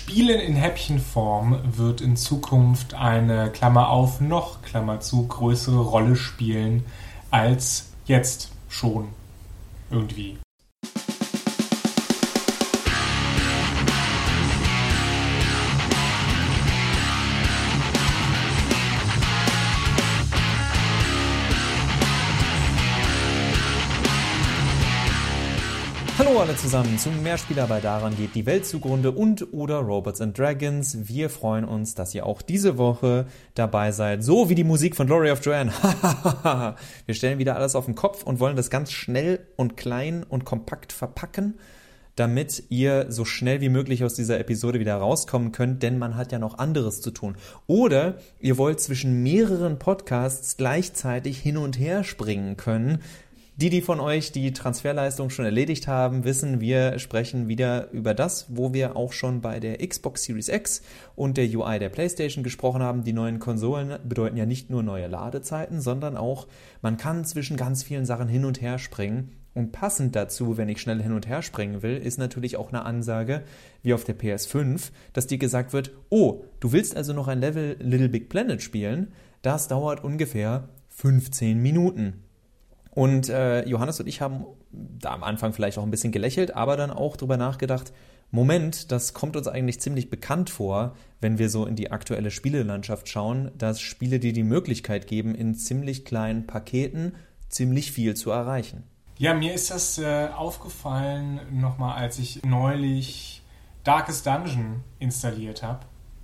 Spielen in Häppchenform wird in Zukunft eine Klammer auf noch Klammer zu größere Rolle spielen als jetzt schon irgendwie. Alle zusammen zum Mehrspieler bei Daran geht die Welt zugrunde und oder Robots and Dragons. Wir freuen uns, dass ihr auch diese Woche dabei seid. So wie die Musik von Glory of Joanne. Wir stellen wieder alles auf den Kopf und wollen das ganz schnell und klein und kompakt verpacken, damit ihr so schnell wie möglich aus dieser Episode wieder rauskommen könnt, denn man hat ja noch anderes zu tun. Oder ihr wollt zwischen mehreren Podcasts gleichzeitig hin und her springen können die, die von euch die Transferleistung schon erledigt haben, wissen, wir sprechen wieder über das, wo wir auch schon bei der Xbox Series X und der UI der PlayStation gesprochen haben. Die neuen Konsolen bedeuten ja nicht nur neue Ladezeiten, sondern auch, man kann zwischen ganz vielen Sachen hin und her springen. Und passend dazu, wenn ich schnell hin und her springen will, ist natürlich auch eine Ansage, wie auf der PS5, dass dir gesagt wird, oh, du willst also noch ein Level Little Big Planet spielen? Das dauert ungefähr 15 Minuten. Und äh, Johannes und ich haben da am Anfang vielleicht auch ein bisschen gelächelt, aber dann auch drüber nachgedacht, Moment, das kommt uns eigentlich ziemlich bekannt vor, wenn wir so in die aktuelle Spielelandschaft schauen, dass Spiele dir die Möglichkeit geben, in ziemlich kleinen Paketen ziemlich viel zu erreichen. Ja, mir ist das äh, aufgefallen nochmal, als ich neulich Darkest Dungeon installiert habe.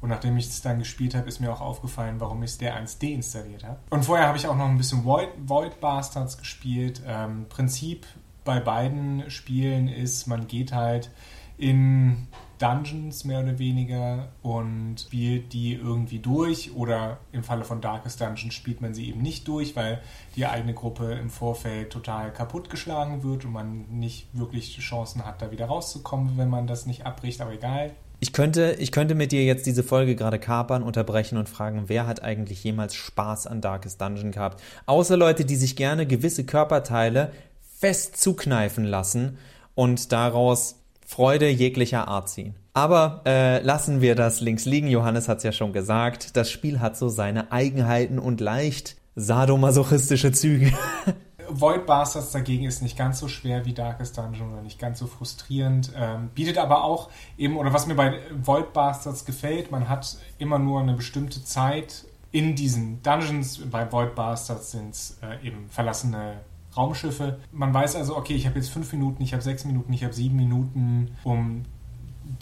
Und nachdem ich es dann gespielt habe, ist mir auch aufgefallen, warum ich der 1 deinstalliert habe. Und vorher habe ich auch noch ein bisschen Void, Void Bastards gespielt. Ähm, Prinzip bei beiden Spielen ist, man geht halt in Dungeons mehr oder weniger und spielt die irgendwie durch oder im Falle von Darkest Dungeon spielt man sie eben nicht durch, weil die eigene Gruppe im Vorfeld total kaputtgeschlagen wird und man nicht wirklich Chancen hat, da wieder rauszukommen, wenn man das nicht abbricht, aber egal, ich könnte, ich könnte mit dir jetzt diese Folge gerade kapern, unterbrechen und fragen, wer hat eigentlich jemals Spaß an Darkest Dungeon gehabt? Außer Leute, die sich gerne gewisse Körperteile fest zukneifen lassen und daraus Freude jeglicher Art ziehen. Aber äh, lassen wir das links liegen. Johannes hat es ja schon gesagt. Das Spiel hat so seine Eigenheiten und leicht sadomasochistische Züge. Void Bastards dagegen ist nicht ganz so schwer wie Darkest Dungeon oder nicht ganz so frustrierend. Ähm, bietet aber auch eben, oder was mir bei Void Bastards gefällt, man hat immer nur eine bestimmte Zeit in diesen Dungeons. Bei Void Bastards sind es äh, eben verlassene Raumschiffe. Man weiß also, okay, ich habe jetzt fünf Minuten, ich habe sechs Minuten, ich habe sieben Minuten, um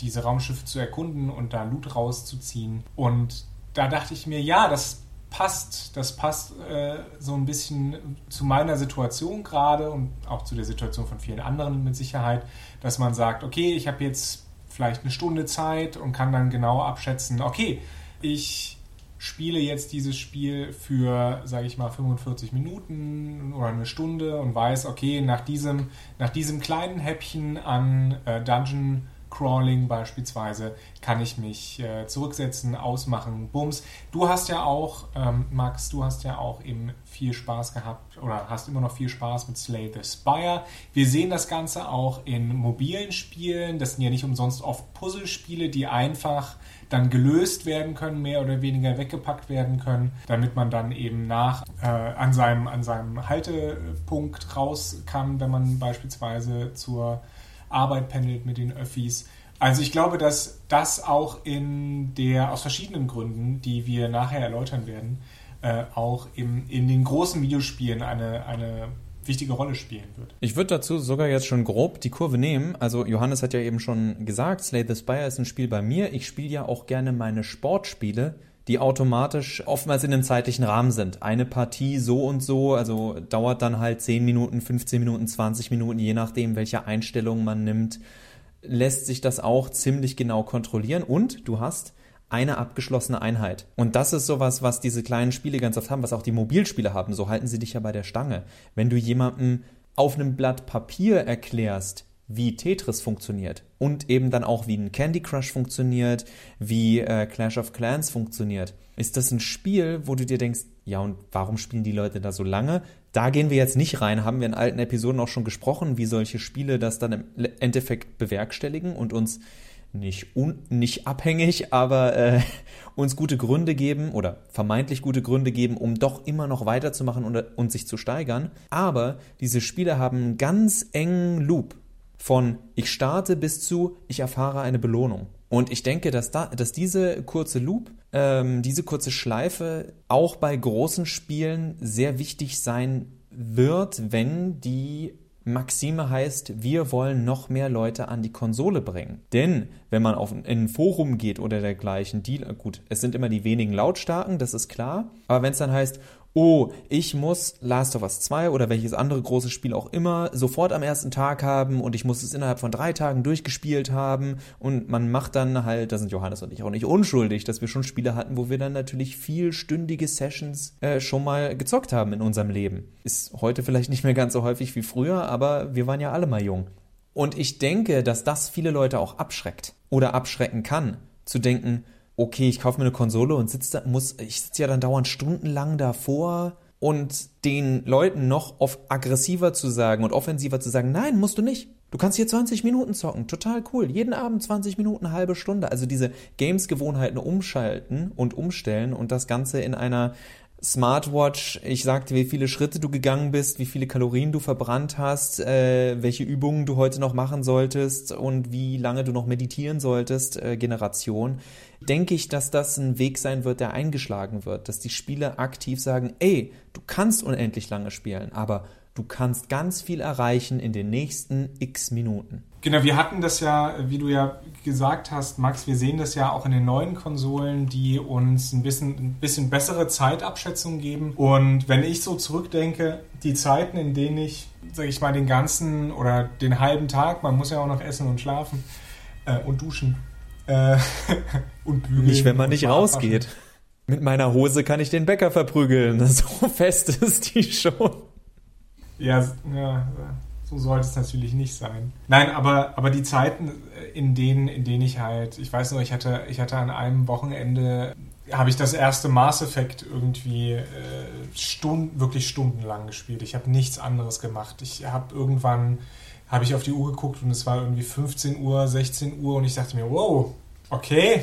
diese Raumschiffe zu erkunden und da Loot rauszuziehen. Und da dachte ich mir, ja, das passt, das passt äh, so ein bisschen zu meiner Situation gerade und auch zu der Situation von vielen anderen mit Sicherheit, dass man sagt, okay, ich habe jetzt vielleicht eine Stunde Zeit und kann dann genau abschätzen, okay, ich spiele jetzt dieses Spiel für, sage ich mal, 45 Minuten oder eine Stunde und weiß, okay, nach diesem, nach diesem kleinen Häppchen an äh, Dungeon Crawling beispielsweise kann ich mich äh, zurücksetzen, ausmachen, bums. Du hast ja auch, ähm, Max, du hast ja auch eben viel Spaß gehabt oder hast immer noch viel Spaß mit Slay the Spire. Wir sehen das Ganze auch in mobilen Spielen. Das sind ja nicht umsonst oft Puzzlespiele, die einfach dann gelöst werden können, mehr oder weniger weggepackt werden können, damit man dann eben nach äh, an, seinem, an seinem Haltepunkt raus kann, wenn man beispielsweise zur Arbeit pendelt mit den Öffis. Also ich glaube, dass das auch in der, aus verschiedenen Gründen, die wir nachher erläutern werden, äh, auch im, in den großen Videospielen eine, eine wichtige Rolle spielen wird. Ich würde dazu sogar jetzt schon grob die Kurve nehmen. Also Johannes hat ja eben schon gesagt, Slay the Spire ist ein Spiel bei mir. Ich spiele ja auch gerne meine Sportspiele die automatisch oftmals in einem zeitlichen Rahmen sind. Eine Partie so und so, also dauert dann halt 10 Minuten, 15 Minuten, 20 Minuten, je nachdem, welche Einstellungen man nimmt, lässt sich das auch ziemlich genau kontrollieren und du hast eine abgeschlossene Einheit. Und das ist sowas, was diese kleinen Spiele ganz oft haben, was auch die Mobilspiele haben. So halten sie dich ja bei der Stange. Wenn du jemandem auf einem Blatt Papier erklärst, wie Tetris funktioniert und eben dann auch wie ein Candy Crush funktioniert, wie äh, Clash of Clans funktioniert. Ist das ein Spiel, wo du dir denkst, ja und warum spielen die Leute da so lange? Da gehen wir jetzt nicht rein, haben wir in alten Episoden auch schon gesprochen, wie solche Spiele das dann im Endeffekt bewerkstelligen und uns nicht, un, nicht abhängig, aber äh, uns gute Gründe geben oder vermeintlich gute Gründe geben, um doch immer noch weiterzumachen und, und sich zu steigern. Aber diese Spiele haben einen ganz engen Loop von ich starte bis zu ich erfahre eine Belohnung. Und ich denke, dass, da, dass diese kurze Loop, ähm, diese kurze Schleife auch bei großen Spielen sehr wichtig sein wird, wenn die Maxime heißt, wir wollen noch mehr Leute an die Konsole bringen. Denn wenn man auf in ein Forum geht oder dergleichen, die, gut, es sind immer die wenigen Lautstarken, das ist klar. Aber wenn es dann heißt, oh, ich muss Last of Us 2 oder welches andere große Spiel auch immer sofort am ersten Tag haben und ich muss es innerhalb von drei Tagen durchgespielt haben und man macht dann halt, da sind Johannes und ich auch nicht unschuldig, dass wir schon Spiele hatten, wo wir dann natürlich vielstündige Sessions äh, schon mal gezockt haben in unserem Leben. Ist heute vielleicht nicht mehr ganz so häufig wie früher, aber wir waren ja alle mal jung. Und ich denke, dass das viele Leute auch abschreckt oder abschrecken kann, zu denken, okay, ich kaufe mir eine Konsole und sitze da, muss, ich sitze ja dann dauernd stundenlang davor und den Leuten noch auf aggressiver zu sagen und offensiver zu sagen, nein, musst du nicht. Du kannst hier 20 Minuten zocken, total cool. Jeden Abend 20 Minuten, halbe Stunde. Also diese Games-Gewohnheiten umschalten und umstellen und das Ganze in einer Smartwatch, ich sagte, wie viele Schritte du gegangen bist, wie viele Kalorien du verbrannt hast, äh, welche Übungen du heute noch machen solltest und wie lange du noch meditieren solltest, äh, Generation, denke ich, dass das ein Weg sein wird, der eingeschlagen wird, dass die Spieler aktiv sagen, ey, du kannst unendlich lange spielen, aber du kannst ganz viel erreichen in den nächsten x Minuten. Genau, wir hatten das ja, wie du ja gesagt hast, Max, wir sehen das ja auch in den neuen Konsolen, die uns ein bisschen, ein bisschen bessere Zeitabschätzung geben. Und wenn ich so zurückdenke, die Zeiten, in denen ich, sag ich mal, den ganzen oder den halben Tag, man muss ja auch noch essen und schlafen äh, und duschen äh, und bügeln. Nicht, wenn man nicht rausgeht. Mit meiner Hose kann ich den Bäcker verprügeln. So fest ist die schon. Ja, ja, so sollte es natürlich nicht sein. Nein, aber, aber die Zeiten, in denen, in denen ich halt, ich weiß noch, ich hatte, ich hatte an einem Wochenende, habe ich das erste Mass Effect irgendwie äh, Stunden, wirklich stundenlang gespielt. Ich habe nichts anderes gemacht. Ich habe irgendwann, habe ich auf die Uhr geguckt und es war irgendwie 15 Uhr, 16 Uhr und ich dachte mir, wow, okay.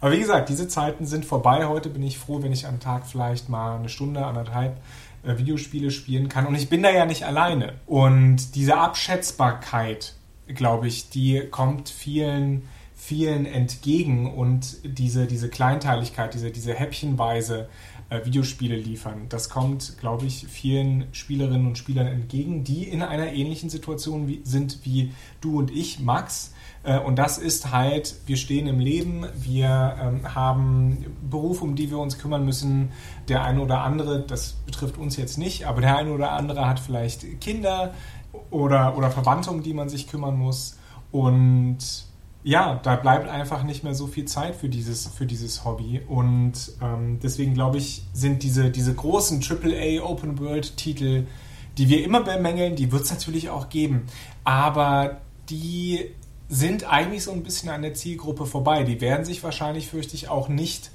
Aber wie gesagt, diese Zeiten sind vorbei. Heute bin ich froh, wenn ich am Tag vielleicht mal eine Stunde, anderthalb äh, Videospiele spielen kann. Und ich bin da ja nicht alleine. Und diese Abschätzbarkeit, glaube ich, die kommt vielen, vielen entgegen und diese, diese Kleinteiligkeit, diese, diese häppchenweise äh, Videospiele liefern, das kommt, glaube ich, vielen Spielerinnen und Spielern entgegen, die in einer ähnlichen Situation wie, sind wie du und ich, Max äh, und das ist halt, wir stehen im Leben, wir ähm, haben Berufe, um die wir uns kümmern müssen. Der eine oder andere, das betrifft uns jetzt nicht, aber der eine oder andere hat vielleicht Kinder oder, oder Verwandte, um die man sich kümmern muss. Und ja, da bleibt einfach nicht mehr so viel Zeit für dieses, für dieses Hobby. Und ähm, deswegen glaube ich, sind diese, diese großen AAA Open World Titel, die wir immer bemängeln, die wird es natürlich auch geben. Aber die sind eigentlich so ein bisschen an der Zielgruppe vorbei. Die werden sich wahrscheinlich, fürchte ich, auch nicht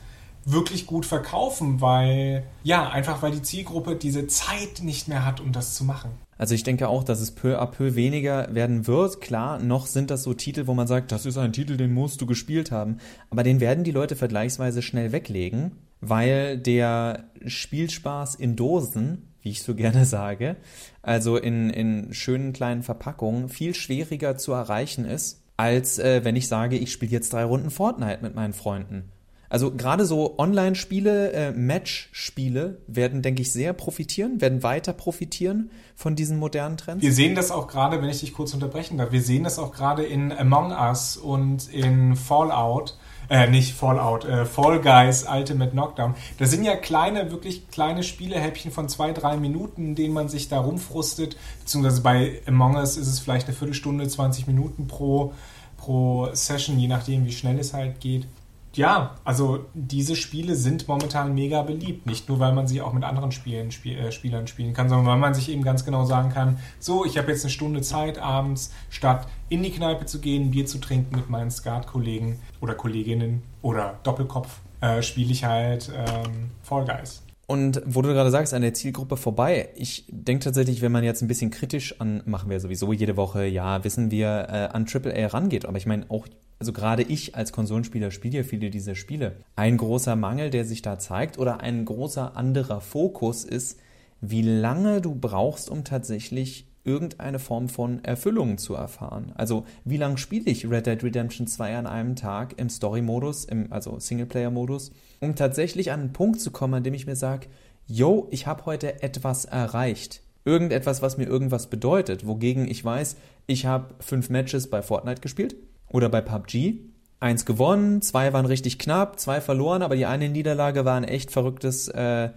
wirklich gut verkaufen, weil, ja, einfach weil die Zielgruppe diese Zeit nicht mehr hat, um das zu machen. Also ich denke auch, dass es peu à peu weniger werden wird. Klar, noch sind das so Titel, wo man sagt, das ist ein Titel, den musst du gespielt haben. Aber den werden die Leute vergleichsweise schnell weglegen, weil der Spielspaß in Dosen wie ich so gerne sage, also in, in schönen kleinen Verpackungen, viel schwieriger zu erreichen ist, als äh, wenn ich sage, ich spiele jetzt drei Runden Fortnite mit meinen Freunden. Also gerade so Online-Spiele, äh, Match-Spiele werden, denke ich, sehr profitieren, werden weiter profitieren von diesen modernen Trends. Wir sehen das auch gerade, wenn ich dich kurz unterbrechen darf, wir sehen das auch gerade in Among Us und in Fallout, äh, nicht Fallout, äh, Fall Guys Ultimate Knockdown. Das sind ja kleine, wirklich kleine Spielehäppchen von zwei, drei Minuten, in denen man sich da rumfrustet. Beziehungsweise bei Among Us ist es vielleicht eine Viertelstunde, 20 Minuten pro, pro Session, je nachdem, wie schnell es halt geht ja, also diese Spiele sind momentan mega beliebt. Nicht nur, weil man sie auch mit anderen Spielen, Spiel, äh, Spielern spielen kann, sondern weil man sich eben ganz genau sagen kann, so, ich habe jetzt eine Stunde Zeit abends, statt in die Kneipe zu gehen, Bier zu trinken mit meinen Skat-Kollegen oder Kolleginnen oder Doppelkopf, äh, spiele ich halt ähm, Fall Guys. Und wo du gerade sagst, an der Zielgruppe vorbei, ich denke tatsächlich, wenn man jetzt ein bisschen kritisch an, machen wir sowieso jede Woche, ja, wissen wir, äh, an AAA rangeht. Aber ich meine, auch also gerade ich als Konsolenspieler spiele ja viele dieser Spiele. Ein großer Mangel, der sich da zeigt oder ein großer anderer Fokus ist, wie lange du brauchst, um tatsächlich irgendeine Form von Erfüllung zu erfahren. Also wie lange spiele ich Red Dead Redemption 2 an einem Tag im Story-Modus, also Singleplayer-Modus, um tatsächlich an einen Punkt zu kommen, an dem ich mir sage, yo, ich habe heute etwas erreicht. Irgendetwas, was mir irgendwas bedeutet, wogegen ich weiß, ich habe fünf Matches bei Fortnite gespielt oder bei PUBG. Eins gewonnen, zwei waren richtig knapp, zwei verloren, aber die eine Niederlage war ein echt verrücktes äh,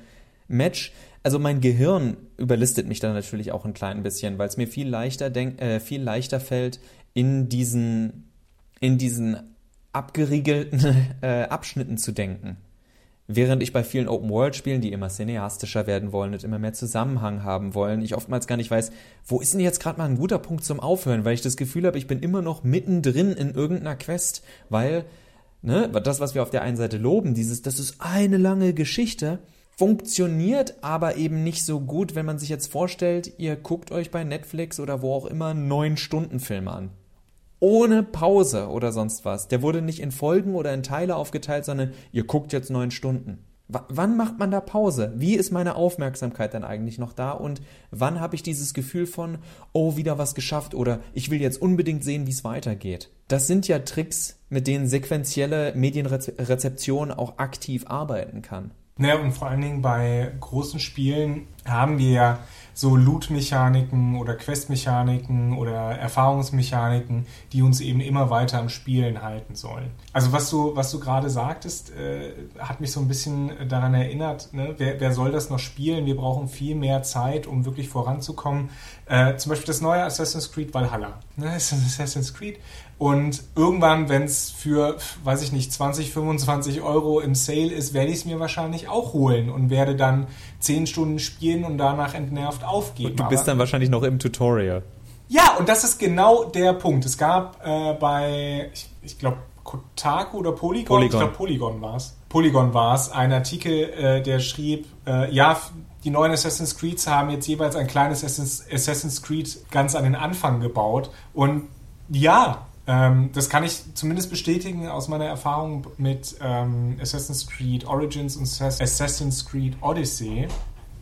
Match also mein Gehirn überlistet mich dann natürlich auch ein klein bisschen, weil es mir viel leichter denk, äh, viel leichter fällt, in diesen, in diesen abgeriegelten äh, Abschnitten zu denken. Während ich bei vielen Open-World-Spielen, die immer cineastischer werden wollen und immer mehr Zusammenhang haben wollen, ich oftmals gar nicht weiß, wo ist denn jetzt gerade mal ein guter Punkt zum Aufhören, weil ich das Gefühl habe, ich bin immer noch mittendrin in irgendeiner Quest, weil ne, das, was wir auf der einen Seite loben, dieses, das ist eine lange Geschichte, funktioniert aber eben nicht so gut, wenn man sich jetzt vorstellt, ihr guckt euch bei Netflix oder wo auch immer neun Stunden Film an. Ohne Pause oder sonst was. Der wurde nicht in Folgen oder in Teile aufgeteilt, sondern ihr guckt jetzt neun Stunden. W wann macht man da Pause? Wie ist meine Aufmerksamkeit dann eigentlich noch da? Und wann habe ich dieses Gefühl von, oh, wieder was geschafft oder ich will jetzt unbedingt sehen, wie es weitergeht? Das sind ja Tricks, mit denen sequentielle Medienrezeption auch aktiv arbeiten kann. Naja, und vor allen Dingen bei großen Spielen haben wir ja so Loot-Mechaniken oder Quest-Mechaniken oder Erfahrungsmechaniken, die uns eben immer weiter am Spielen halten sollen. Also was du, was du gerade sagtest, äh, hat mich so ein bisschen daran erinnert, ne? wer, wer soll das noch spielen? Wir brauchen viel mehr Zeit, um wirklich voranzukommen. Äh, zum Beispiel das neue Assassin's Creed Valhalla. Ne? Assassin's Creed und irgendwann, wenn es für, weiß ich nicht, 20, 25 Euro im Sale ist, werde ich es mir wahrscheinlich auch holen und werde dann 10 Stunden spielen und danach entnervt aufgeben. Und du bist Aber, dann wahrscheinlich noch im Tutorial. Ja, und das ist genau der Punkt. Es gab äh, bei, ich, ich glaube, Kotaku oder Polygon, Polygon. ich glaube Polygon war es. Polygon war es, ein Artikel, äh, der schrieb, äh, ja, die neuen Assassin's Creeds haben jetzt jeweils ein kleines Assassin's Creed ganz an den Anfang gebaut. Und ja, ähm, das kann ich zumindest bestätigen aus meiner Erfahrung mit ähm, Assassin's Creed Origins und Assassin's Creed Odyssey.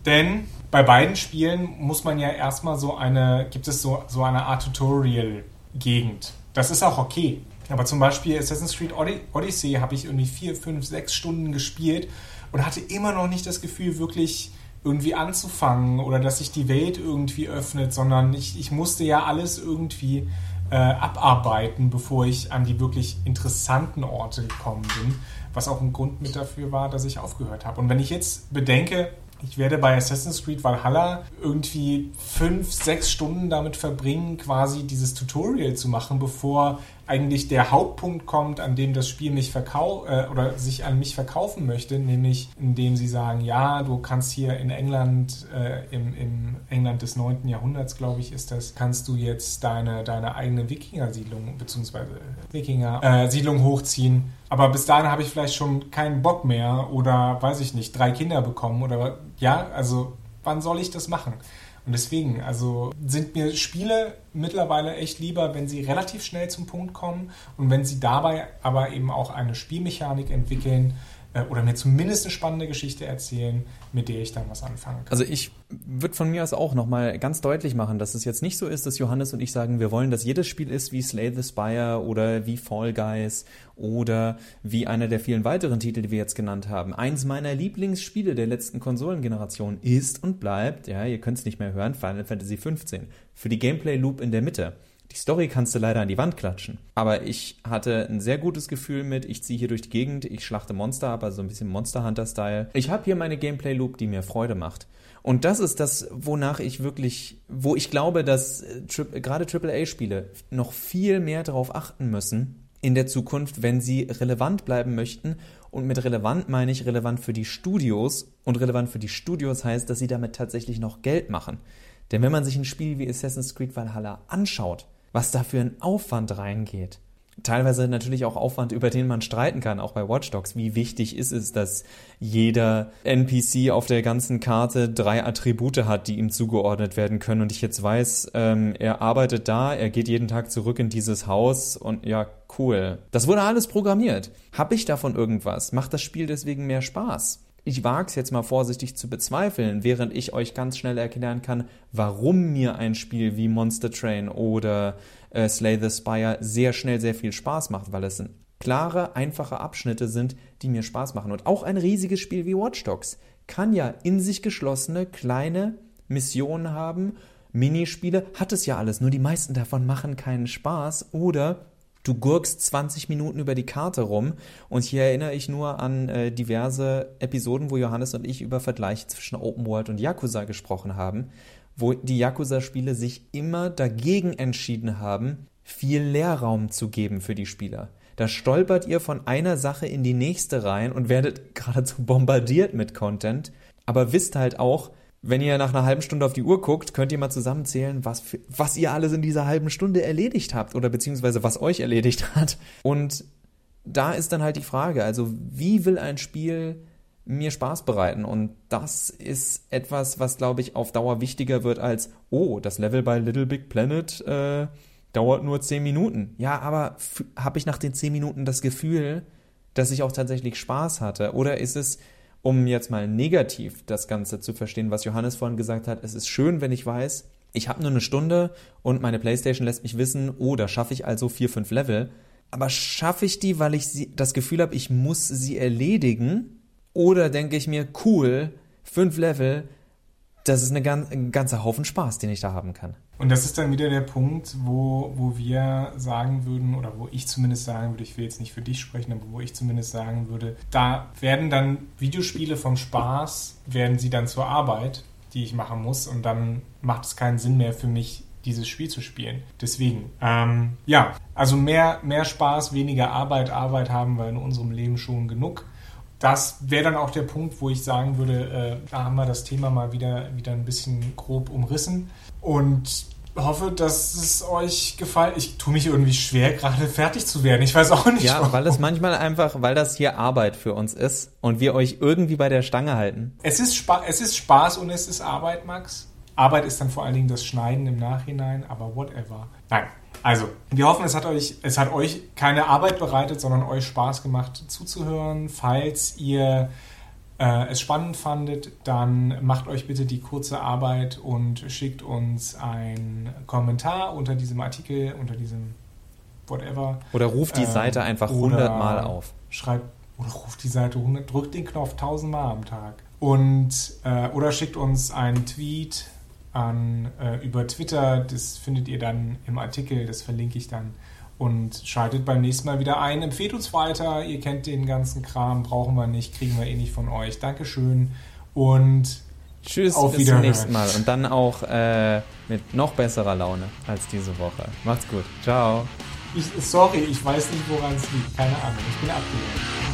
Denn bei beiden Spielen muss man ja erstmal so eine, gibt es so, so eine Art Tutorial-Gegend. Das ist auch okay. Aber zum Beispiel Assassin's Creed Odyssey habe ich irgendwie vier, fünf, sechs Stunden gespielt und hatte immer noch nicht das Gefühl, wirklich irgendwie anzufangen oder dass sich die Welt irgendwie öffnet, sondern ich, ich musste ja alles irgendwie äh, abarbeiten, bevor ich an die wirklich interessanten Orte gekommen bin, was auch ein Grund mit dafür war, dass ich aufgehört habe. Und wenn ich jetzt bedenke, ich werde bei Assassin's Creed Valhalla irgendwie fünf, sechs Stunden damit verbringen, quasi dieses Tutorial zu machen, bevor eigentlich der Hauptpunkt kommt, an dem das Spiel mich verkau äh, oder sich an mich verkaufen möchte, nämlich indem sie sagen, ja, du kannst hier in England, äh, im, im, England des 9. Jahrhunderts, glaube ich, ist das, kannst du jetzt deine, deine eigene Wikinger-Siedlung bzw. Wikinger-Siedlung hochziehen. Aber bis dahin habe ich vielleicht schon keinen Bock mehr oder weiß ich nicht, drei Kinder bekommen oder ja, also wann soll ich das machen? Und deswegen, also sind mir Spiele mittlerweile echt lieber, wenn sie relativ schnell zum Punkt kommen und wenn sie dabei aber eben auch eine Spielmechanik entwickeln, oder mir zumindest eine spannende Geschichte erzählen, mit der ich dann was anfangen kann. Also ich würde von mir aus auch nochmal ganz deutlich machen, dass es jetzt nicht so ist, dass Johannes und ich sagen, wir wollen, dass jedes Spiel ist wie Slay the Spire oder wie Fall Guys oder wie einer der vielen weiteren Titel, die wir jetzt genannt haben. Eins meiner Lieblingsspiele der letzten Konsolengeneration ist und bleibt, ja, ihr könnt es nicht mehr hören, Final Fantasy XV. Für die Gameplay Loop in der Mitte. Die Story kannst du leider an die Wand klatschen. Aber ich hatte ein sehr gutes Gefühl mit, ich ziehe hier durch die Gegend, ich schlachte Monster ab, also ein bisschen Monster Hunter-Style. Ich habe hier meine Gameplay-Loop, die mir Freude macht. Und das ist das, wonach ich wirklich, wo ich glaube, dass äh, gerade AAA-Spiele noch viel mehr darauf achten müssen in der Zukunft, wenn sie relevant bleiben möchten. Und mit relevant meine ich relevant für die Studios. Und relevant für die Studios heißt, dass sie damit tatsächlich noch Geld machen. Denn wenn man sich ein Spiel wie Assassin's Creed Valhalla anschaut, was da für ein Aufwand reingeht. teilweise natürlich auch Aufwand, über den man streiten kann, auch bei Watch Dogs. Wie wichtig ist es, dass jeder NPC auf der ganzen Karte drei Attribute hat, die ihm zugeordnet werden können und ich jetzt weiß, ähm, er arbeitet da, er geht jeden Tag zurück in dieses Haus und ja, cool. Das wurde alles programmiert. Hab ich davon irgendwas? Macht das Spiel deswegen mehr Spaß? Ich wage es jetzt mal vorsichtig zu bezweifeln, während ich euch ganz schnell erklären kann, warum mir ein Spiel wie Monster Train oder äh, Slay the Spire sehr schnell sehr viel Spaß macht, weil es klare, einfache Abschnitte sind, die mir Spaß machen. Und auch ein riesiges Spiel wie Watch Dogs kann ja in sich geschlossene kleine Missionen haben, Minispiele, hat es ja alles, nur die meisten davon machen keinen Spaß oder Du gurkst 20 Minuten über die Karte rum und hier erinnere ich nur an äh, diverse Episoden, wo Johannes und ich über Vergleiche zwischen Open World und Yakuza gesprochen haben, wo die Yakuza-Spiele sich immer dagegen entschieden haben, viel Leerraum zu geben für die Spieler. Da stolpert ihr von einer Sache in die nächste rein und werdet geradezu bombardiert mit Content, aber wisst halt auch, wenn ihr nach einer halben Stunde auf die Uhr guckt, könnt ihr mal zusammenzählen, was, für, was ihr alles in dieser halben Stunde erledigt habt oder beziehungsweise was euch erledigt hat. Und da ist dann halt die Frage, also wie will ein Spiel mir Spaß bereiten? Und das ist etwas, was, glaube ich, auf Dauer wichtiger wird als, oh, das Level bei Little Big Planet äh, dauert nur 10 Minuten. Ja, aber habe ich nach den 10 Minuten das Gefühl, dass ich auch tatsächlich Spaß hatte? Oder ist es um jetzt mal negativ das Ganze zu verstehen, was Johannes vorhin gesagt hat, es ist schön, wenn ich weiß, ich habe nur eine Stunde und meine Playstation lässt mich wissen, oh, da schaffe ich also vier, fünf Level. Aber schaffe ich die, weil ich sie, das Gefühl habe, ich muss sie erledigen? Oder denke ich mir, cool, fünf Level, das ist eine ein ganzer Haufen Spaß, den ich da haben kann. Und das ist dann wieder der Punkt, wo, wo wir sagen würden, oder wo ich zumindest sagen würde, ich will jetzt nicht für dich sprechen, aber wo ich zumindest sagen würde, da werden dann Videospiele vom Spaß, werden sie dann zur Arbeit, die ich machen muss. Und dann macht es keinen Sinn mehr für mich, dieses Spiel zu spielen. Deswegen, ähm, ja, also mehr, mehr Spaß, weniger Arbeit. Arbeit haben wir in unserem Leben schon genug das wäre dann auch der Punkt, wo ich sagen würde, äh, da haben wir das Thema mal wieder, wieder ein bisschen grob umrissen. Und hoffe, dass es euch gefällt. Ich tue mich irgendwie schwer, gerade fertig zu werden. Ich weiß auch nicht. Ja, warum. weil es manchmal einfach, weil das hier Arbeit für uns ist und wir euch irgendwie bei der Stange halten. Es ist, Spa es ist Spaß und es ist Arbeit, Max. Arbeit ist dann vor allen Dingen das Schneiden im Nachhinein, aber whatever. Nein, also, wir hoffen, es hat euch, es hat euch keine Arbeit bereitet, sondern euch Spaß gemacht zuzuhören. Falls ihr äh, es spannend fandet, dann macht euch bitte die kurze Arbeit und schickt uns einen Kommentar unter diesem Artikel, unter diesem whatever. Oder ruft die Seite ähm, einfach 100 Mal auf. Schreibt oder ruft die Seite 100, drückt den Knopf 1000 Mal am Tag. Und, äh, oder schickt uns einen Tweet an, äh, über Twitter. Das findet ihr dann im Artikel, das verlinke ich dann. Und schaltet beim nächsten Mal wieder ein. Empfehlt uns weiter. Ihr kennt den ganzen Kram, brauchen wir nicht, kriegen wir eh nicht von euch. Dankeschön und Tschüss, auf bis zum nächsten Mal. Und dann auch äh, mit noch besserer Laune als diese Woche. Macht's gut. Ciao. Ich, sorry, ich weiß nicht, woran es liegt. Keine Ahnung. Ich bin abgelenkt.